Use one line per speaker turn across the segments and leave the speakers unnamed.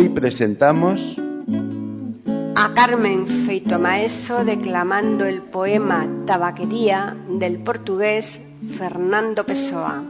Hoy presentamos
a Carmen Feito Maeso declamando el poema Tabaquería del portugués Fernando Pessoa.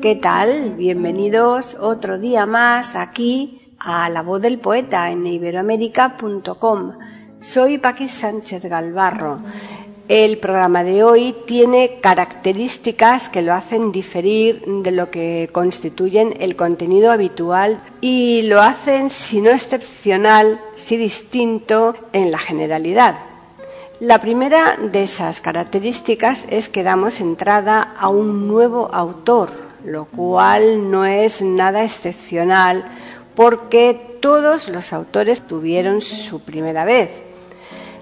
¿Qué tal? Bienvenidos otro día más aquí a La Voz del Poeta en iberoamérica.com. Soy Paqui Sánchez Galvarro. El programa de hoy tiene características que lo hacen diferir de lo que constituyen el contenido habitual y lo hacen, si no excepcional, si distinto en la generalidad. La primera de esas características es que damos entrada a un nuevo autor, lo cual no es nada excepcional porque todos los autores tuvieron su primera vez.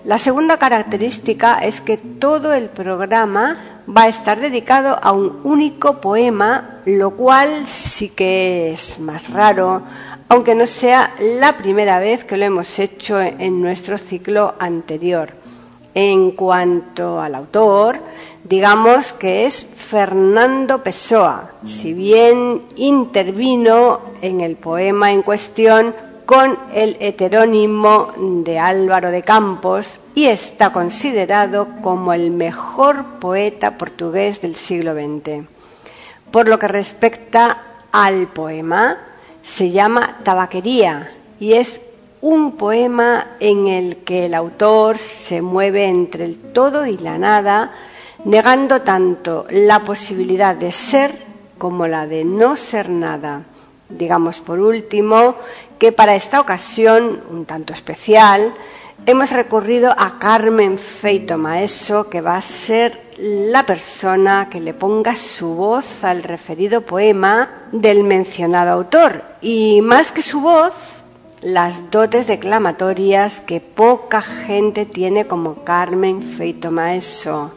La segunda característica es que todo el programa va a estar dedicado a un único poema, lo cual sí que es más raro, aunque no sea la primera vez que lo hemos hecho en nuestro ciclo anterior. En cuanto al autor, digamos que es Fernando Pessoa, si bien intervino en el poema en cuestión con el heterónimo de Álvaro de Campos y está considerado como el mejor poeta portugués del siglo XX. Por lo que respecta al poema, se llama Tabaquería y es un poema en el que el autor se mueve entre el todo y la nada, negando tanto la posibilidad de ser como la de no ser nada. Digamos por último que para esta ocasión, un tanto especial, hemos recurrido a Carmen Feito Maeso, que va a ser la persona que le ponga su voz al referido poema del mencionado autor. Y más que su voz, las dotes declamatorias que poca gente tiene como Carmen Feito Maeso.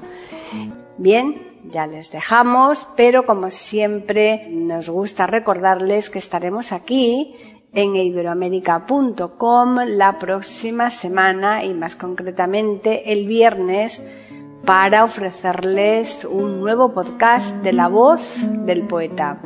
Bien, ya les dejamos, pero como siempre nos gusta recordarles que estaremos aquí en iberoamérica.com la próxima semana y más concretamente el viernes para ofrecerles un nuevo podcast de la voz del poeta.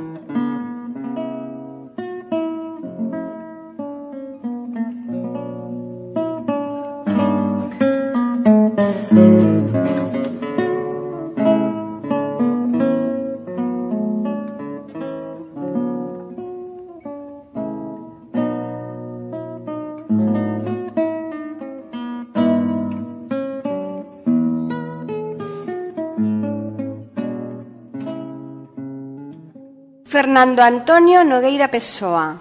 Fernando Antonio Nogueira Pessoa.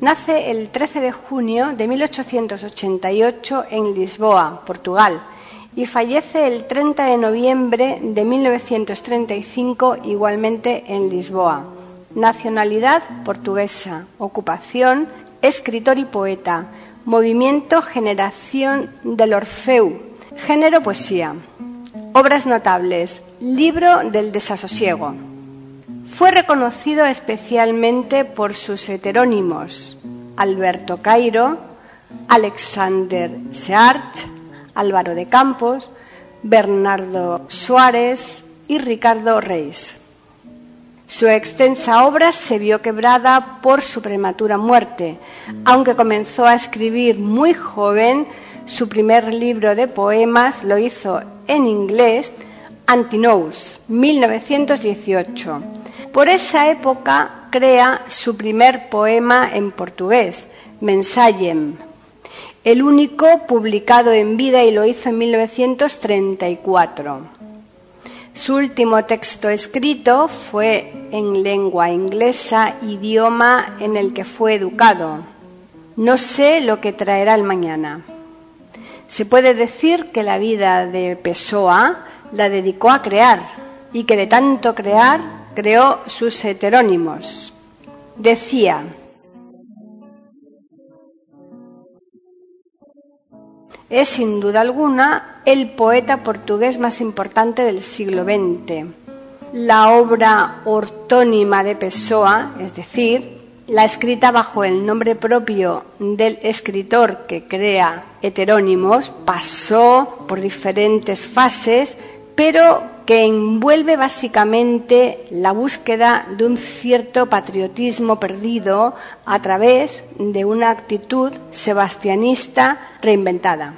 Nace el 13 de junio de 1888 en Lisboa, Portugal, y fallece el 30 de noviembre de 1935 igualmente en Lisboa. Nacionalidad portuguesa. Ocupación escritor y poeta. Movimiento Generación del Orfeu. Género poesía. Obras notables. Libro del desasosiego. Fue reconocido especialmente por sus heterónimos Alberto Cairo, Alexander Seart, Álvaro de Campos, Bernardo Suárez y Ricardo Reis. Su extensa obra se vio quebrada por su prematura muerte, aunque comenzó a escribir muy joven. Su primer libro de poemas lo hizo en inglés, Antinous, 1918. Por esa época crea su primer poema en portugués, Mensagem, el único publicado en vida y lo hizo en 1934. Su último texto escrito fue en lengua inglesa, idioma en el que fue educado. No sé lo que traerá el mañana. Se puede decir que la vida de Pessoa la dedicó a crear y que de tanto crear creó sus heterónimos. Decía, es sin duda alguna el poeta portugués más importante del siglo XX. La obra ortónima de Pessoa, es decir, la escrita bajo el nombre propio del escritor que crea heterónimos, pasó por diferentes fases, pero que envuelve básicamente la búsqueda de un cierto patriotismo perdido a través de una actitud sebastianista reinventada.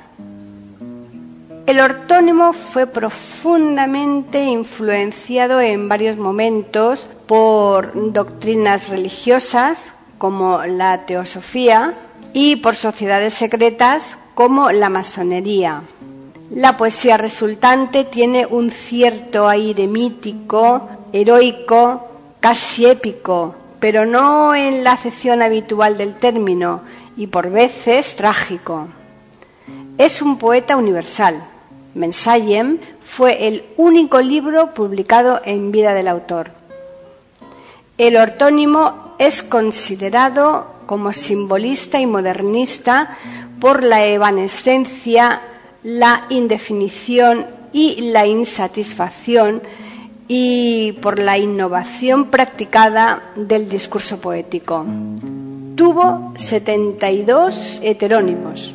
El ortónimo fue profundamente influenciado en varios momentos por doctrinas religiosas como la teosofía y por sociedades secretas como la masonería. La poesía resultante tiene un cierto aire mítico, heroico, casi épico, pero no en la acepción habitual del término y por veces trágico. Es un poeta universal Mensagem fue el único libro publicado en vida del autor. El ortónimo es considerado como simbolista y modernista por la evanescencia, la indefinición y la insatisfacción y por la innovación practicada del discurso poético. Tuvo 72 heterónimos.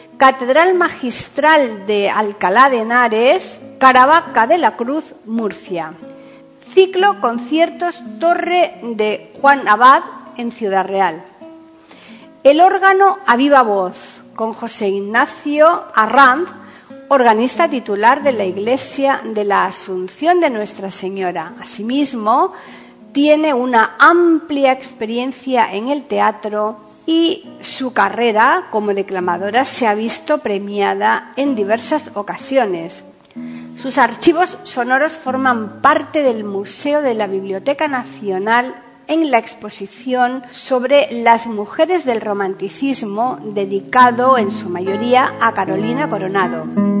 Catedral Magistral de Alcalá de Henares, Caravaca de la Cruz, Murcia. Ciclo Conciertos Torre de Juan Abad en Ciudad Real. El órgano a viva voz con José Ignacio Arranz organista titular de la Iglesia de la Asunción de Nuestra Señora. Asimismo, tiene una amplia experiencia en el teatro y su carrera como declamadora se ha visto premiada en diversas ocasiones. Sus archivos sonoros forman parte del Museo de la Biblioteca Nacional en la exposición sobre las mujeres del romanticismo, dedicado en su mayoría a Carolina Coronado.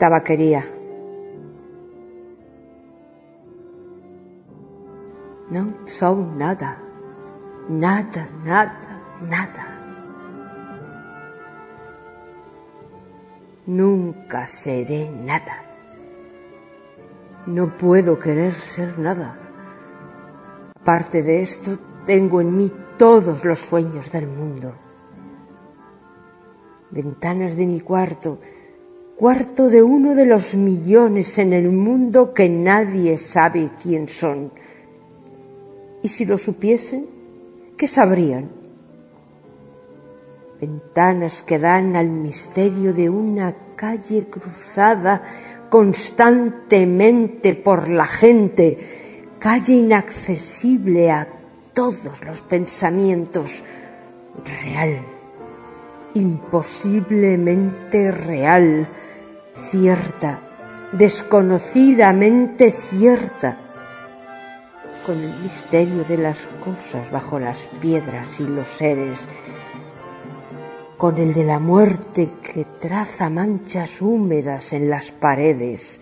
tabaquería. No son nada, nada, nada, nada. Nunca seré nada. No puedo querer ser nada. Aparte de esto, tengo en mí todos los sueños del mundo. Ventanas de mi cuarto cuarto de uno de los millones en el mundo que nadie sabe quién son. Y si lo supiesen, ¿qué sabrían? Ventanas que dan al misterio de una calle cruzada constantemente por la gente, calle inaccesible a todos los pensamientos, real, imposiblemente real, cierta, desconocidamente cierta, con el misterio de las cosas bajo las piedras y los seres, con el de la muerte que traza manchas húmedas en las paredes,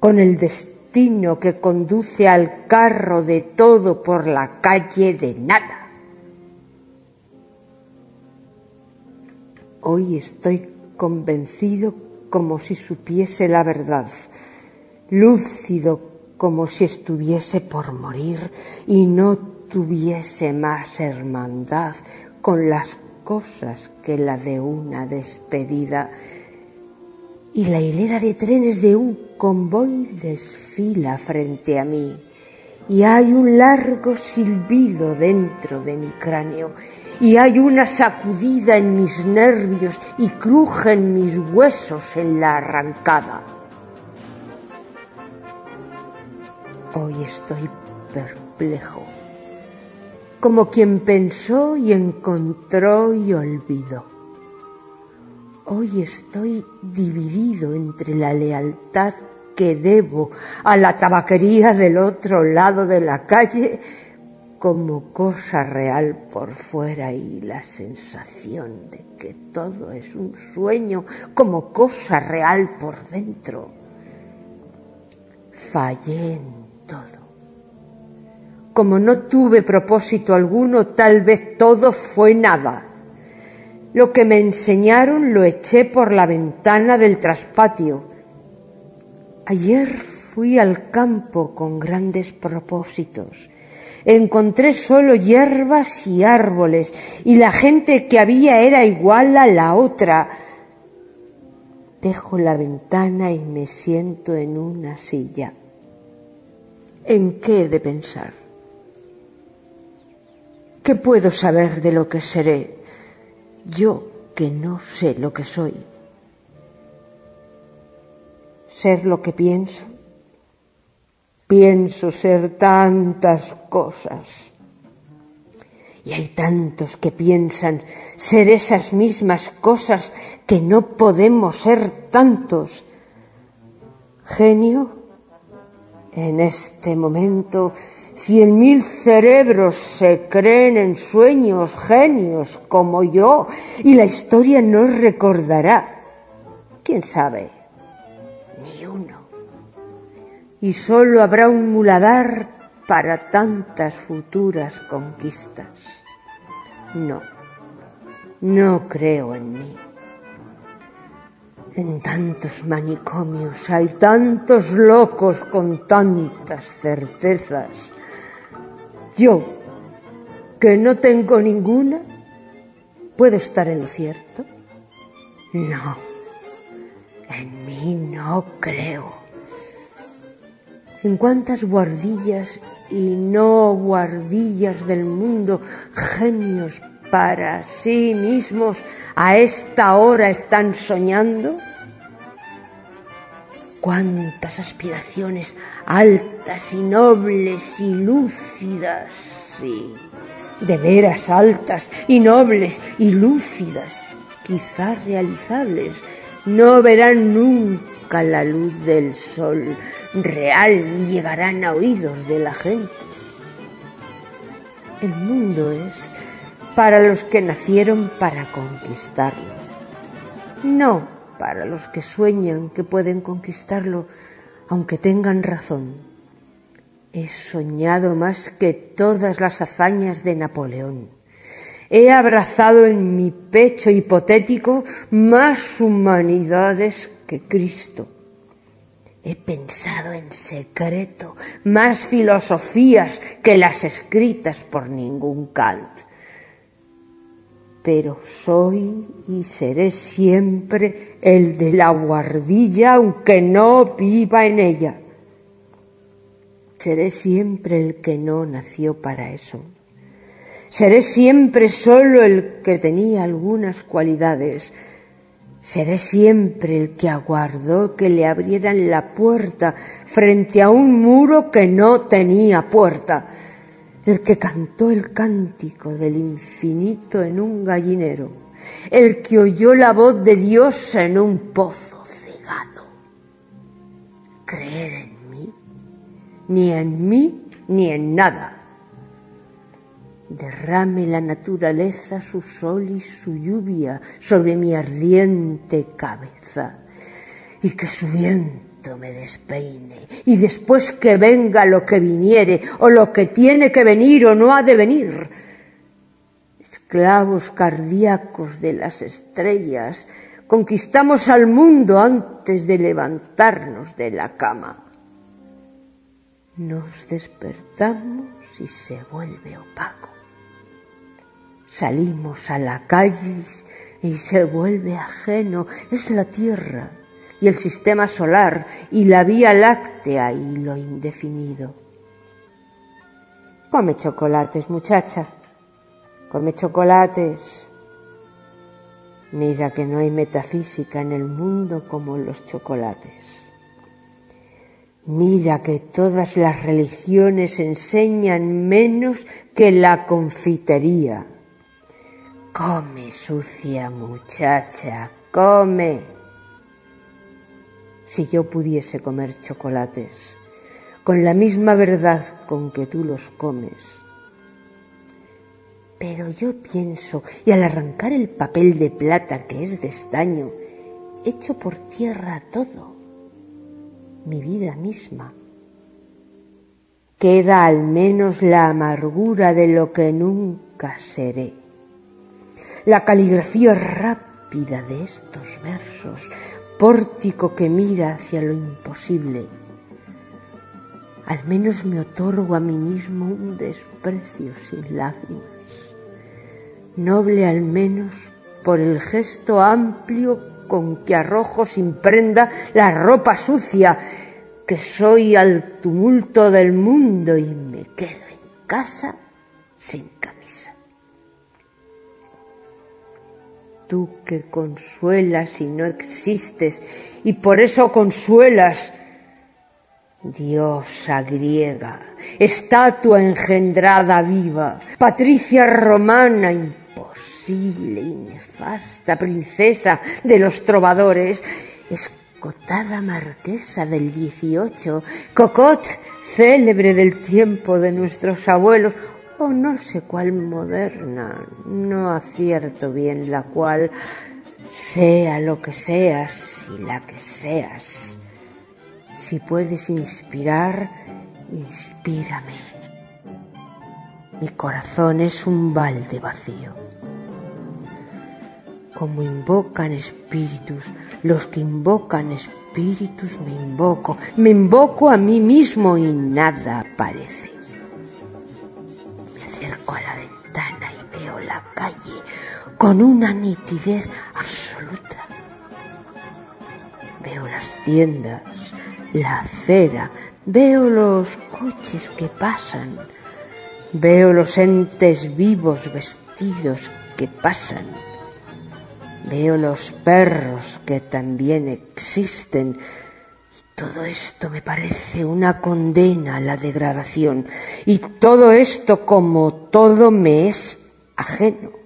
con el destino que conduce al carro de todo por la calle de nada. Hoy estoy convencido como si supiese la verdad, lúcido como si estuviese por morir y no tuviese más hermandad con las cosas que la de una despedida. Y la hilera de trenes de un convoy desfila frente a mí, y hay un largo silbido dentro de mi cráneo, y hay una sacudida en mis nervios y crujen mis huesos en la arrancada. Hoy estoy perplejo, como quien pensó y encontró y olvidó. Hoy estoy dividido entre la lealtad que debo a la tabaquería del otro lado de la calle como cosa real por fuera y la sensación de que todo es un sueño como cosa real por dentro. Fallé en todo. Como no tuve propósito alguno, tal vez todo fue nada. Lo que me enseñaron lo eché por la ventana del traspatio. Ayer fui al campo con grandes propósitos. Encontré solo hierbas y árboles, y la gente que había era igual a la otra. Dejo la ventana y me siento en una silla. ¿En qué he de pensar? ¿Qué puedo saber de lo que seré? Yo que no sé lo que soy. Ser lo que pienso. Pienso ser tantas cosas. Y hay tantos que piensan ser esas mismas cosas que no podemos ser tantos. Genio, en este momento Cien mil cerebros se creen en sueños, genios como yo, y la historia no recordará. ¿Quién sabe? Y solo habrá un muladar para tantas futuras conquistas. No, no creo en mí. En tantos manicomios hay tantos locos con tantas certezas yo, que no tengo ninguna, ¿puedo estar en lo cierto? No, en mí no creo. ¿En cuántas guardillas y no guardillas del mundo, genios para sí mismos, a esta hora están soñando? cuántas aspiraciones altas y nobles y lúcidas, sí, de veras altas y nobles y lúcidas, quizás realizables, no verán nunca la luz del sol real ni llegarán a oídos de la gente. El mundo es para los que nacieron para conquistarlo, no para los que sueñan que pueden conquistarlo, aunque tengan razón. He soñado más que todas las hazañas de Napoleón. He abrazado en mi pecho hipotético más humanidades que Cristo. He pensado en secreto más filosofías que las escritas por ningún Kant pero soy y seré siempre el de la guardilla aunque no viva en ella. Seré siempre el que no nació para eso. Seré siempre solo el que tenía algunas cualidades. Seré siempre el que aguardó que le abrieran la puerta frente a un muro que no tenía puerta el que cantó el cántico del infinito en un gallinero, el que oyó la voz de Dios en un pozo cegado. Creer en mí, ni en mí ni en nada. Derrame la naturaleza su sol y su lluvia sobre mi ardiente cabeza, y que su viento me despeine y después que venga lo que viniere o lo que tiene que venir o no ha de venir. Esclavos cardíacos de las estrellas, conquistamos al mundo antes de levantarnos de la cama. Nos despertamos y se vuelve opaco. Salimos a la calle y se vuelve ajeno. Es la tierra y el sistema solar y la Vía Láctea y lo indefinido. Come chocolates, muchacha. Come chocolates. Mira que no hay metafísica en el mundo como los chocolates. Mira que todas las religiones enseñan menos que la confitería. Come, sucia muchacha, come si yo pudiese comer chocolates con la misma verdad con que tú los comes. Pero yo pienso, y al arrancar el papel de plata que es de estaño, echo por tierra todo, mi vida misma. Queda al menos la amargura de lo que nunca seré. La caligrafía rápida de estos versos, pórtico que mira hacia lo imposible. Al menos me otorgo a mí mismo un desprecio sin lágrimas, noble al menos por el gesto amplio con que arrojo sin prenda la ropa sucia, que soy al tumulto del mundo y me quedo en casa sin camisa. Tú que consuelas y no existes, y por eso consuelas, diosa griega, estatua engendrada viva, patricia romana imposible y nefasta, princesa de los trovadores, escotada marquesa del dieciocho, cocot célebre del tiempo de nuestros abuelos, o no sé cuál moderna, no acierto bien la cual, sea lo que seas y la que seas. Si puedes inspirar, inspírame. Mi corazón es un balde vacío. Como invocan espíritus, los que invocan espíritus me invoco, me invoco a mí mismo y nada aparece con una nitidez absoluta. Veo las tiendas, la acera, veo los coches que pasan, veo los entes vivos vestidos que pasan, veo los perros que también existen, todo esto me parece una condena a la degradación y todo esto como todo me es ajeno.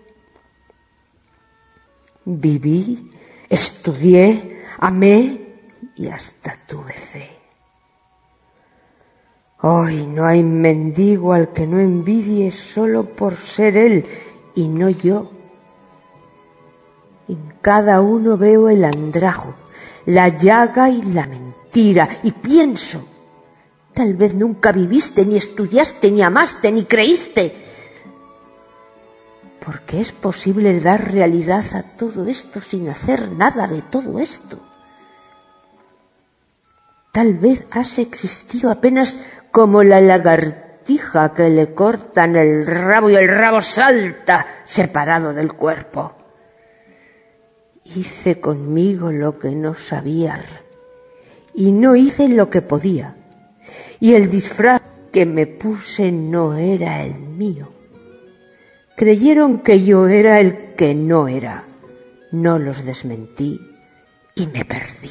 Viví, estudié, amé y hasta tuve fe. Hoy no hay mendigo al que no envidie solo por ser él y no yo. En cada uno veo el andrajo, la llaga y la mentira tira y pienso, tal vez nunca viviste, ni estudiaste, ni amaste, ni creíste. Porque es posible dar realidad a todo esto sin hacer nada de todo esto. Tal vez has existido apenas como la lagartija que le cortan el rabo y el rabo salta separado del cuerpo. Hice conmigo lo que no sabía y no hice lo que podía. Y el disfraz que me puse no era el mío. Creyeron que yo era el que no era. No los desmentí y me perdí.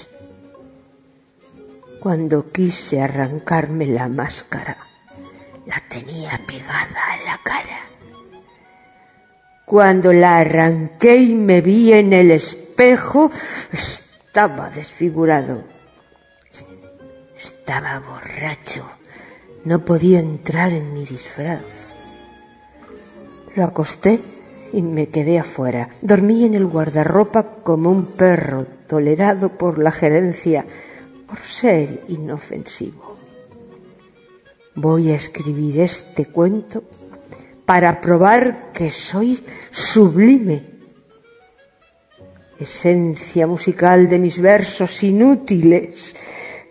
Cuando quise arrancarme la máscara, la tenía pegada a la cara. Cuando la arranqué y me vi en el espejo, estaba desfigurado estaba borracho. No podía entrar en mi disfraz. Lo acosté y me quedé afuera. Dormí en el guardarropa como un perro tolerado por la gerencia por ser inofensivo. Voy a escribir este cuento para probar que soy sublime. Esencia musical de mis versos inútiles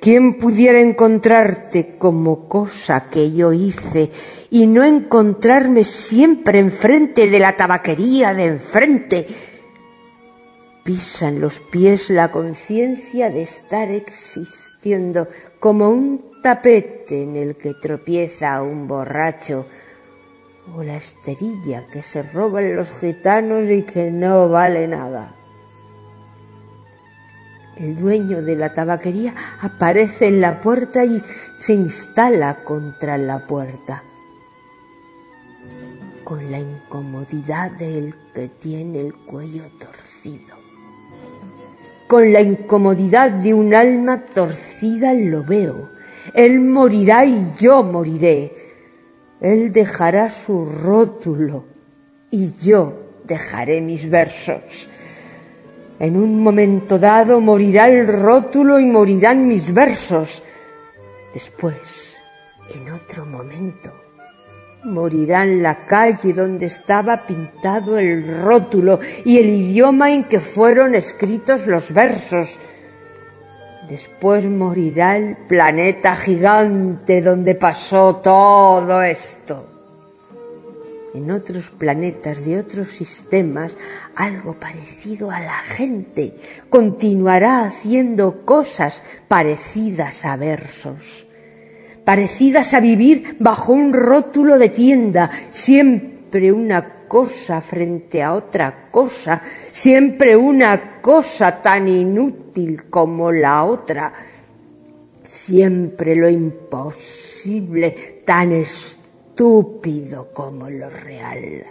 ¿Quién pudiera encontrarte como cosa que yo hice y no encontrarme siempre enfrente de la tabaquería de enfrente? Pisan los pies la conciencia de estar existiendo como un tapete en el que tropieza un borracho o la esterilla que se roban los gitanos y que no vale nada. El dueño de la tabaquería aparece en la puerta y se instala contra la puerta. Con la incomodidad del que tiene el cuello torcido. Con la incomodidad de un alma torcida lo veo. Él morirá y yo moriré. Él dejará su rótulo y yo dejaré mis versos. En un momento dado morirá el rótulo y morirán mis versos. Después, en otro momento, morirá en la calle donde estaba pintado el rótulo y el idioma en que fueron escritos los versos. Después morirá el planeta gigante donde pasó todo esto. En otros planetas de otros sistemas, algo parecido a la gente continuará haciendo cosas parecidas a versos parecidas a vivir bajo un rótulo de tienda, siempre una cosa frente a otra cosa, siempre una cosa tan inútil como la otra, siempre lo imposible tan estúpido como lo real,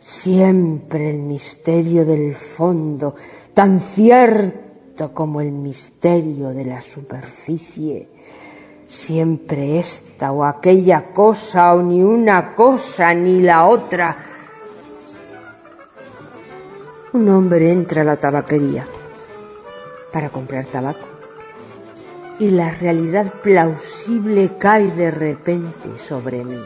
siempre el misterio del fondo tan cierto como el misterio de la superficie. Siempre esta o aquella cosa o ni una cosa ni la otra. Un hombre entra a la tabaquería para comprar tabaco y la realidad plausible cae de repente sobre mí.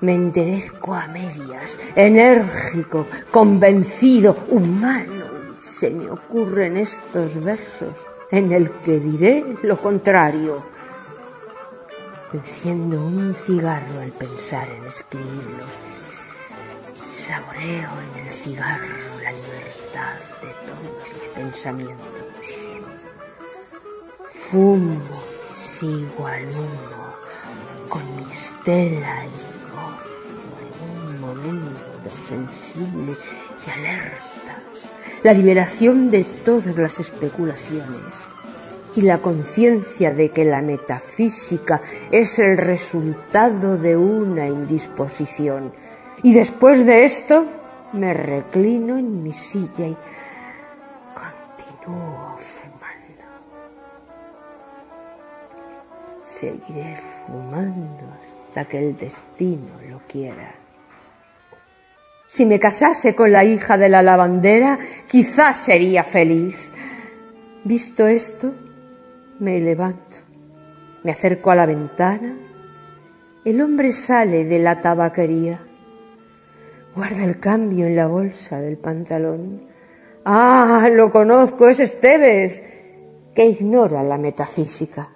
Me enderezco a medias, enérgico, convencido, humano, y se me ocurren estos versos en el que diré lo contrario. Enciendo un cigarro al pensar en escribirlo. Saboreo en el cigarro la libertad de todos los pensamientos. Fumo sigo al humo con mi estela y gozo en un momento sensible y alerta la liberación de todas las especulaciones y la conciencia de que la metafísica es el resultado de una indisposición. Y después de esto me reclino en mi silla y continúo Seguiré fumando hasta que el destino lo quiera. Si me casase con la hija de la lavandera, quizás sería feliz. Visto esto, me levanto, me acerco a la ventana. El hombre sale de la tabaquería. Guarda el cambio en la bolsa del pantalón. Ah, lo conozco, es Estevez, que ignora la metafísica.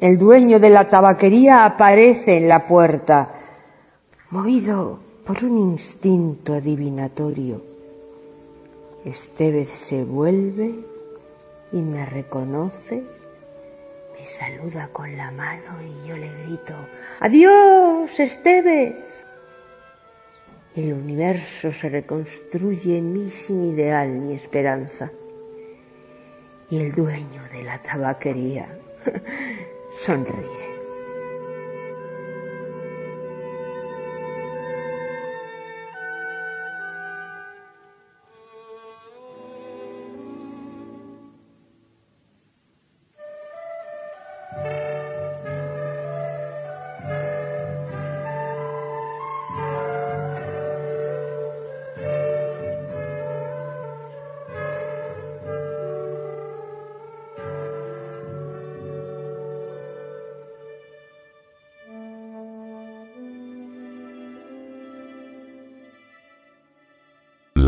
El dueño de la tabaquería aparece en la puerta, movido por un instinto adivinatorio. Estevez se vuelve y me reconoce, me saluda con la mano y yo le grito, ¡Adiós, Estevez! El universo se reconstruye en mí sin ideal ni esperanza. Y el dueño de la tabaquería sonríe.